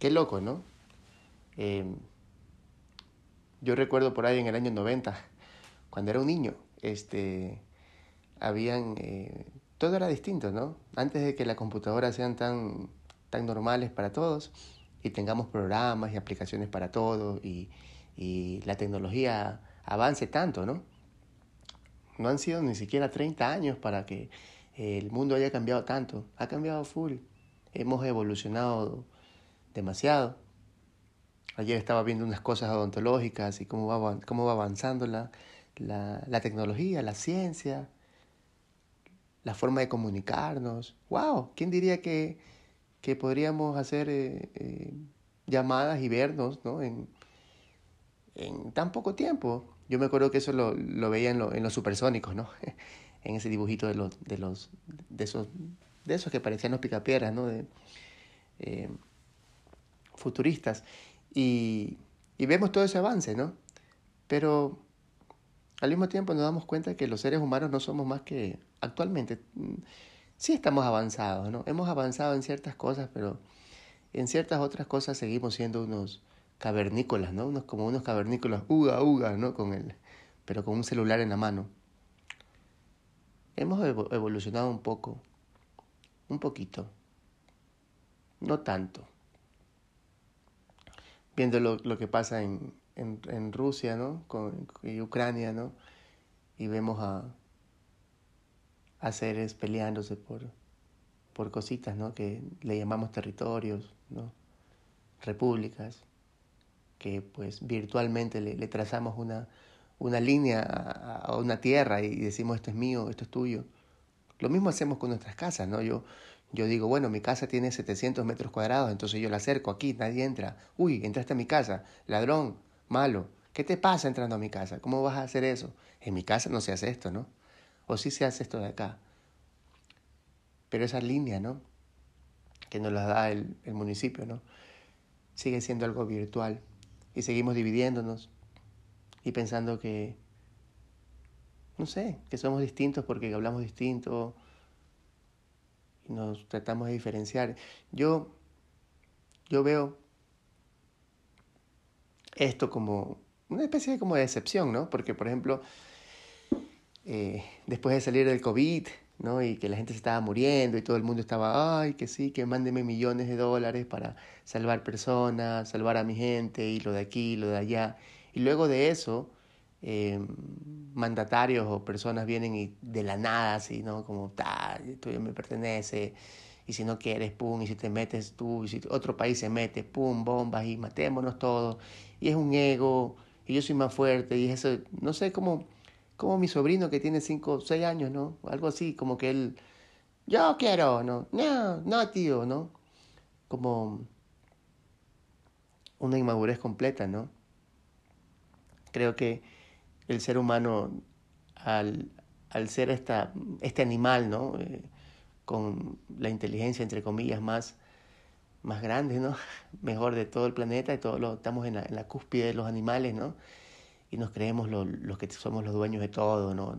Qué loco, ¿no? Em, yo recuerdo por ahí en el año 90, cuando era un niño, este, habían, eh, todo era distinto, ¿no? Antes de que las computadoras sean tan, tan normales para todos y tengamos programas y aplicaciones para todo y, y la tecnología avance tanto, ¿no? No han sido ni siquiera 30 años para que el mundo haya cambiado tanto. Ha cambiado full. Hemos evolucionado demasiado. Ayer estaba viendo unas cosas odontológicas y cómo va, cómo va avanzando la, la, la tecnología, la ciencia, la forma de comunicarnos. ¡Wow! ¿Quién diría que, que podríamos hacer eh, eh, llamadas y vernos ¿no? en, en tan poco tiempo? Yo me acuerdo que eso lo, lo veía en, lo, en, los supersónicos, ¿no? en ese dibujito de los, de los, de esos, de esos que parecían los picapiedras, ¿no? De, eh, futuristas y, y vemos todo ese avance, ¿no? Pero al mismo tiempo nos damos cuenta que los seres humanos no somos más que actualmente. Mm, sí estamos avanzados, ¿no? Hemos avanzado en ciertas cosas, pero en ciertas otras cosas seguimos siendo unos cavernícolas, ¿no? Unos, como unos cavernícolas, uga, uga, ¿no? Con el, pero con un celular en la mano. Hemos evolucionado un poco, un poquito, no tanto viendo lo, lo que pasa en, en, Rusia, ¿no? Con, y Ucrania, ¿no? Y vemos a, seres peleándose por, por cositas, ¿no? Que le llamamos territorios, ¿no? Repúblicas, que pues virtualmente le, le trazamos una, una línea a, a, una tierra y decimos esto es mío, esto es tuyo. Lo mismo hacemos con nuestras casas, ¿no? Yo, yo digo, bueno, mi casa tiene 700 metros cuadrados, entonces yo la acerco aquí, nadie entra. Uy, entraste a mi casa, ladrón, malo. ¿Qué te pasa entrando a mi casa? ¿Cómo vas a hacer eso? En mi casa no se hace esto, ¿no? O sí se hace esto de acá. Pero esa línea, ¿no? Que nos la da el, el municipio, ¿no? Sigue siendo algo virtual. Y seguimos dividiéndonos y pensando que, no sé, que somos distintos porque hablamos distinto nos tratamos de diferenciar. Yo, yo veo esto como una especie de, como de decepción, ¿no? Porque, por ejemplo, eh, después de salir del COVID, ¿no? Y que la gente se estaba muriendo y todo el mundo estaba, ay, que sí, que mándeme millones de dólares para salvar personas, salvar a mi gente y lo de aquí, lo de allá. Y luego de eso, eh, mandatarios o personas vienen y de la nada, así, ¿no? Como, tal, esto me pertenece, y si no quieres, pum, y si te metes tú, y si otro país se mete, pum, bombas, y matémonos todos, y es un ego, y yo soy más fuerte, y eso, no sé, como, como mi sobrino que tiene 5 o 6 años, ¿no? Algo así, como que él, yo quiero, ¿no? No, no, tío, ¿no? Como una inmadurez completa, ¿no? Creo que el ser humano al, al ser esta, este animal, ¿no? Eh, con la inteligencia, entre comillas, más, más grande, ¿no? Mejor de todo el planeta, y todos estamos en la, en la, cúspide de los animales, ¿no? Y nos creemos los lo que somos los dueños de todo, ¿no?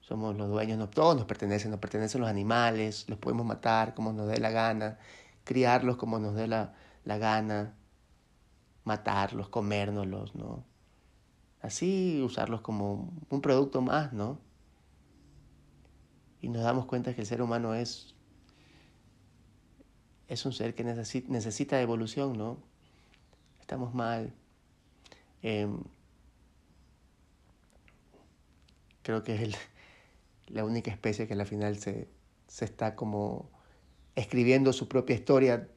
Somos los dueños, no, todos nos pertenecen, nos pertenecen los animales, los podemos matar como nos dé la gana, criarlos como nos dé la, la gana, matarlos, comérnoslos, ¿no? Así usarlos como un producto más, ¿no? Y nos damos cuenta que el ser humano es, es un ser que necesita, necesita evolución, ¿no? Estamos mal. Eh, creo que es la única especie que al final se, se está como escribiendo su propia historia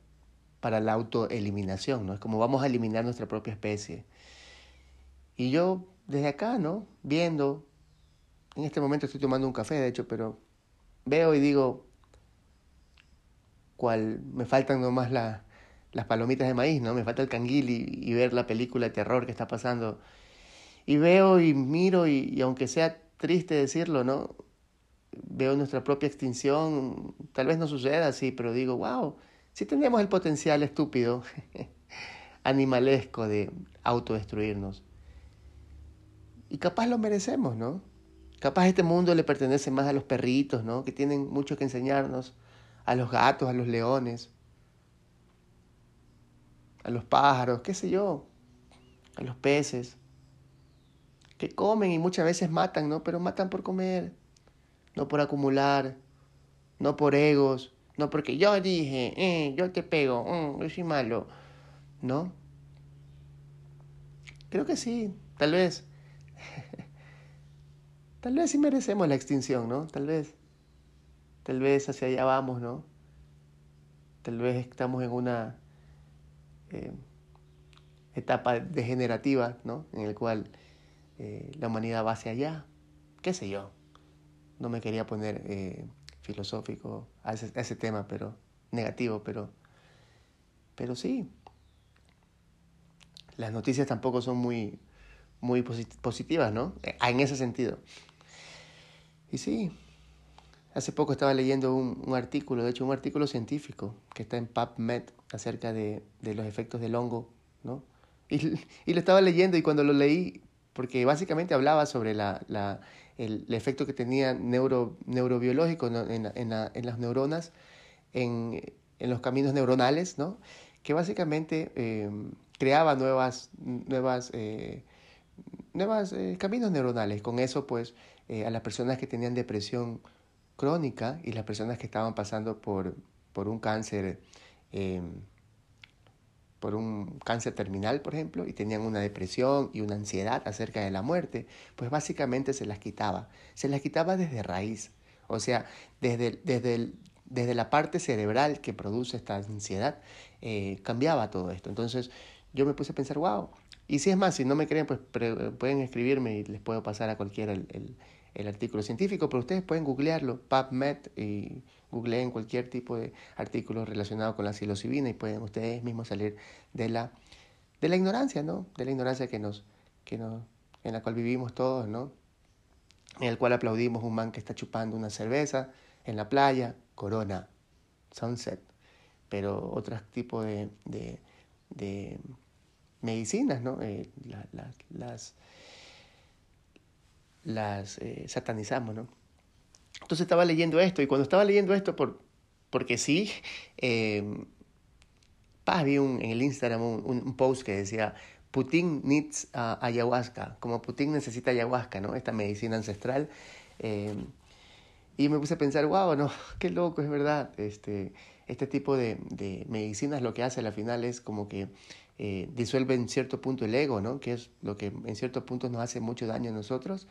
para la autoeliminación, ¿no? Es como vamos a eliminar nuestra propia especie. Y yo desde acá, ¿no? Viendo, en este momento estoy tomando un café, de hecho, pero veo y digo, cual me faltan nomás la, las palomitas de maíz, ¿no? Me falta el canguil y, ver la película de terror que está pasando. Y veo y miro y, aunque sea triste decirlo, ¿no? Veo nuestra propia extinción, tal vez no suceda así, pero digo, wow, sí tenemos el potencial estúpido, animalesco de autodestruirnos. Y capaz lo merecemos, ¿no? Capaz este mundo le pertenece más a los perritos, ¿no? Que tienen mucho que enseñarnos, a los gatos, a los leones, a los pájaros, qué sé yo, a los peces, que comen y muchas veces matan, ¿no? Pero matan por comer, no por acumular, no por egos, no porque yo dije, eh, yo te pego, mm, yo soy malo, ¿no? Creo que sí, tal vez. Tal vez sí merecemos la extinción, ¿no? Tal vez. Tal vez hacia allá vamos, ¿no? Tal vez estamos en una eh, etapa degenerativa, ¿no? En el cual eh, la humanidad va hacia allá. ¿Qué sé yo? No me quería poner eh, filosófico a ese, tema, pero negativo, pero, pero sí. Las noticias tampoco son muy, muy positivas, ¿no? En ese sentido. Y sí, hace poco estaba leyendo un, un, artículo, de hecho un artículo científico que está en PubMed acerca de, de los efectos del hongo, ¿no? Y, y, lo estaba leyendo y cuando lo leí, porque básicamente hablaba sobre la, la, el, el, efecto que tenía neuro, neurobiológico ¿no? en, en, la, en, las neuronas, en, en, los caminos neuronales, ¿no? que básicamente eh, creaba nuevas, nuevas, eh, nuevas eh, caminos neuronales. Con eso, pues, eh, a las personas que tenían depresión crónica y las personas que estaban pasando por, por un cáncer, em, por un cáncer terminal, por ejemplo, y tenían una depresión y una ansiedad acerca de la muerte, pues básicamente se las quitaba. Se las quitaba desde raíz. O sea, desde, desde, el, desde la parte cerebral que produce esta ansiedad, eh, cambiaba todo esto. Entonces yo me puse a pensar, wow. Y si es más, si no me creen, pues pueden escribirme y les puedo pasar a cualquiera el, el, artículo científico, pero ustedes pueden googlearlo, PubMed, y googleen cualquier tipo de artículo relacionado con la psilocibina y pueden ustedes mismos salir de la, de la ignorancia, ¿no? De la ignorancia que nos, que nos, en la cual vivimos todos, ¿no? En el cual aplaudimos un man que está chupando una cerveza en la playa, Corona, Sunset, pero otros tipos de, de medicinas, ¿no? Eh, la, la, las las eh, satanizamos, ¿no? Entonces estaba leyendo esto y cuando estaba leyendo esto, por, porque sí, eh, vi un, en el Instagram un, post que decía, Putin needs uh, ayahuasca, como Putin necesita ayahuasca, ¿no? Esta medicina ancestral. Eh, y me puse a pensar, wow, no, qué loco, es verdad. Este, este tipo de, de medicinas lo que hace al final es como que eh, disuelve en cierto punto el ego, ¿no? Que es lo que en ciertos puntos nos hace mucho daño a nosotros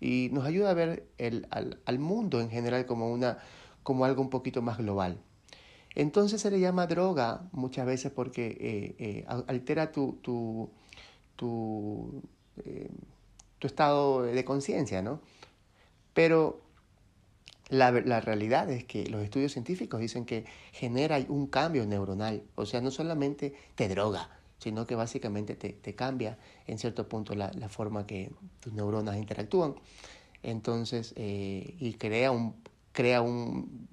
y nos ayuda a ver el, al, al, mundo en general como, una, como algo un poquito más global. Entonces se le llama droga muchas veces porque eh, eh, altera tu, tu, tu, tu estado de conciencia, ¿no? Pero la, la, realidad es que los estudios científicos dicen que genera un cambio neuronal, o sea, no solamente te droga, sino que básicamente te, te cambia en cierto punto la, la, forma que tus neuronas interactúan. Entonces, eh, y crea un, crea un,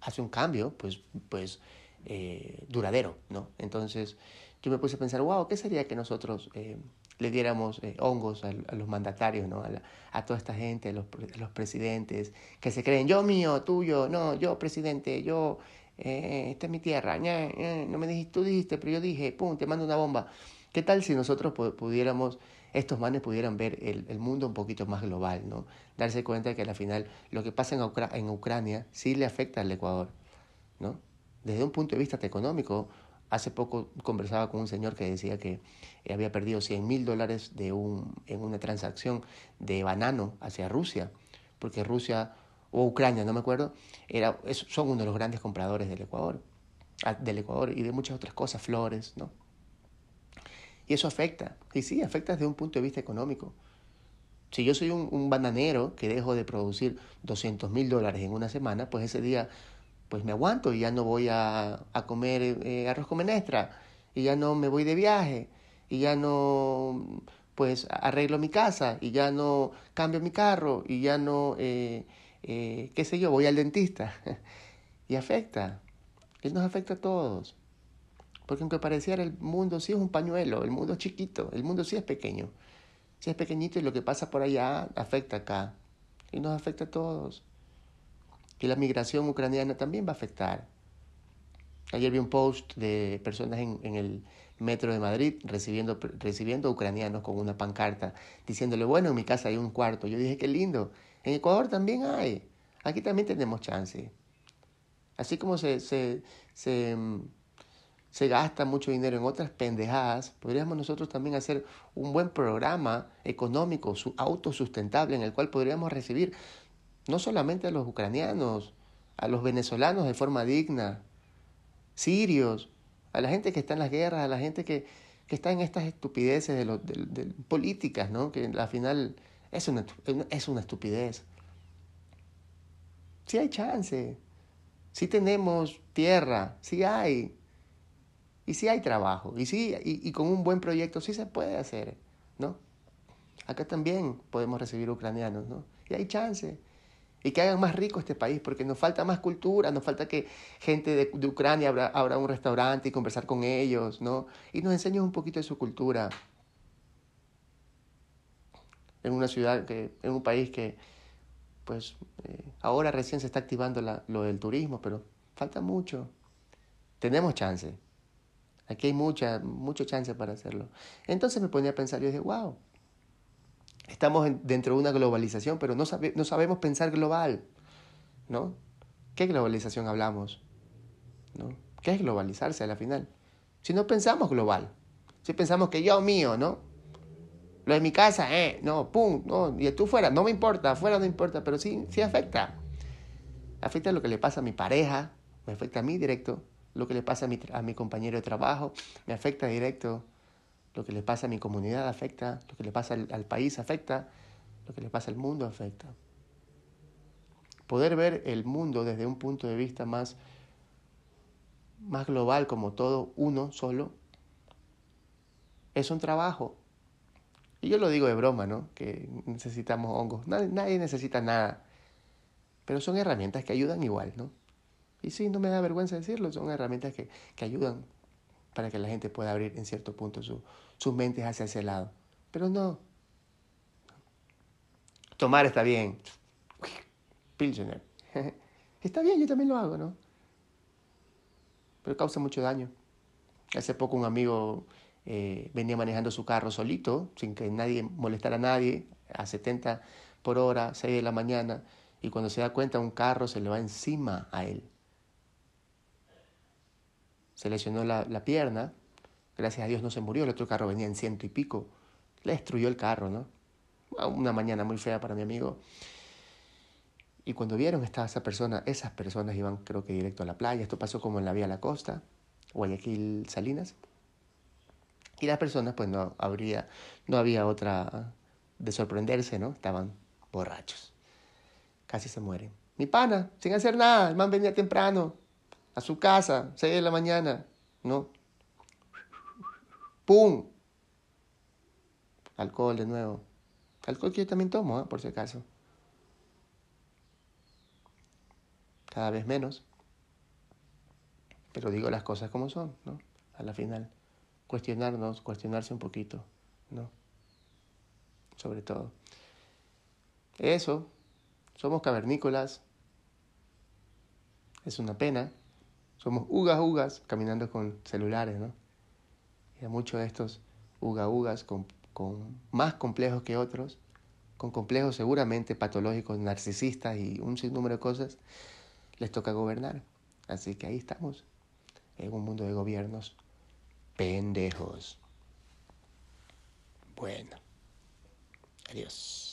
hace un cambio, pues, pues eh, duradero, ¿no? Entonces, yo me puse a pensar, wow, ¿qué sería que nosotros eh, le diéramos hongos a, los mandatarios, ¿no? A, a, toda esta gente, a los, a los presidentes, que se creen, yo mío, tuyo, no, yo presidente, yo eh, esta es mi tierra, ña, ña, no me dijiste, tú dijiste, pero yo dije, pum, te mando una bomba. ¿Qué tal si nosotros pudiéramos, estos manes pudieran ver el, el mundo un poquito más global, ¿no? Darse cuenta de que al final lo que pasa en, Ucra en Ucrania sí le afecta al Ecuador, ¿no? Desde un punto de vista económico, hace poco conversaba con un señor que decía que había perdido 100 mil dólares de un, en una transacción de banano hacia Rusia, porque Rusia o Ucrania, no me acuerdo, era, son uno de los grandes compradores del Ecuador, del Ecuador y de muchas otras cosas, flores, ¿no? Y eso afecta, y sí, afecta desde un punto de vista económico. Si yo soy un, un bananero que dejo de producir 200 mil dólares en una semana, pues ese día pues me aguanto y ya no voy a, a comer eh, arroz con menestra y ya no me voy de viaje y ya no pues arreglo mi casa y ya no cambio mi carro y ya no, eh, eh, qué sé yo, voy al dentista. y afecta, él nos afecta a todos. Porque aunque pareciera el mundo sí es un pañuelo, el mundo es chiquito, el mundo sí es pequeño. Sí es pequeñito y lo que pasa por allá afecta acá. Y nos afecta a todos. Y la migración ucraniana también va a afectar. Ayer vi un post de personas en, en el metro de Madrid recibiendo, recibiendo ucranianos con una pancarta diciéndole, bueno, en mi casa hay un cuarto. Yo dije, qué lindo. En Ecuador también hay. Aquí también tenemos chance. Así como se, se, se, se gasta mucho dinero en otras pendejadas, podríamos nosotros también hacer un buen programa económico autosustentable en el cual podríamos recibir no solamente a los ucranianos, a los venezolanos de forma digna, sirios, a la gente que está en las guerras, a la gente que, que está en estas estupideces de, los, de, políticas, ¿no? que al final es una, es una estupidez. Sí hay chance, sí tenemos tierra, sí hay, y sí hay trabajo, y, sí, y, y con un buen proyecto sí se puede hacer, ¿no? Acá también podemos recibir ucranianos, ¿no? Y hay chance y que hagan más rico este país, porque nos falta más cultura, nos falta que gente de, de Ucrania abra, abra, un restaurante y conversar con ellos, ¿no? Y nos enseñen un poquito de su cultura. En una ciudad, que, en un país que, pues, eh, ahora recién se está activando la, lo del turismo, pero falta mucho. Tenemos chance. Aquí hay mucha, mucho chance para hacerlo. Entonces me ponía a pensar, yo dije, wow, Estamos dentro de una globalización, pero no, sabe, no sabemos pensar global, ¿no? ¿Qué globalización hablamos? ¿No? ¿Qué es globalizarse a la final? Si no pensamos global, si pensamos que yo mío, ¿no? Lo de mi casa, eh, no, pum, no, y tú fuera, no me importa, afuera no importa, pero sí, sí afecta. Afecta lo que le pasa a mi pareja, me afecta a mí directo, lo que le pasa a mi, a mi compañero de trabajo, me afecta directo, lo que le pasa a mi comunidad afecta, lo que le pasa al, al país afecta, lo que le pasa al mundo afecta. Poder ver el mundo desde un punto de vista más, más global, como todo uno solo, es un trabajo. Y yo lo digo de broma, ¿no? Que necesitamos hongos. Nadie, nadie necesita nada. Pero son herramientas que ayudan igual, ¿no? Y sí, no me da vergüenza decirlo, son herramientas que, que ayudan para que la gente pueda abrir en cierto punto su, sus mentes hacia ese lado. Pero no. Tomar está bien. Pilsener. Está bien, yo también lo hago, ¿no? Pero causa mucho daño. Hace poco un amigo eh, venía manejando su carro solito, sin que nadie molestara a nadie, a 70 por hora, 6 de la mañana, y cuando se da cuenta un carro se le va encima a él se lesionó la, la, pierna, gracias a Dios no se murió, el otro carro venía en ciento y pico, le destruyó el carro, ¿no? Una mañana muy fea para mi amigo. Y cuando vieron esta, esa persona, esas personas iban creo que directo a la playa, esto pasó como en la vía la costa, Guayaquil, Salinas. Y las personas pues no habría, no había otra de sorprenderse, ¿no? Estaban borrachos. Casi se mueren. Mi pana, sin hacer nada, el man venía temprano, a su casa, 6 de la mañana, ¿no? ¡Pum! Alcohol de nuevo. Alcohol que yo también tomo, ¿eh? por si acaso. Cada vez menos. Pero digo las cosas como son, ¿no? A la final. Cuestionarnos, cuestionarse un poquito, ¿no? Sobre todo. Eso. Somos cavernícolas. Es una pena. Somos ugas ugas caminando con celulares, ¿no? Y hay muchos de estos uga ugas con, con más complejos que otros, con complejos seguramente patológicos, narcisistas y un sinnúmero de cosas, les toca gobernar. Así que ahí estamos, en un mundo de gobiernos pendejos. Bueno, adiós.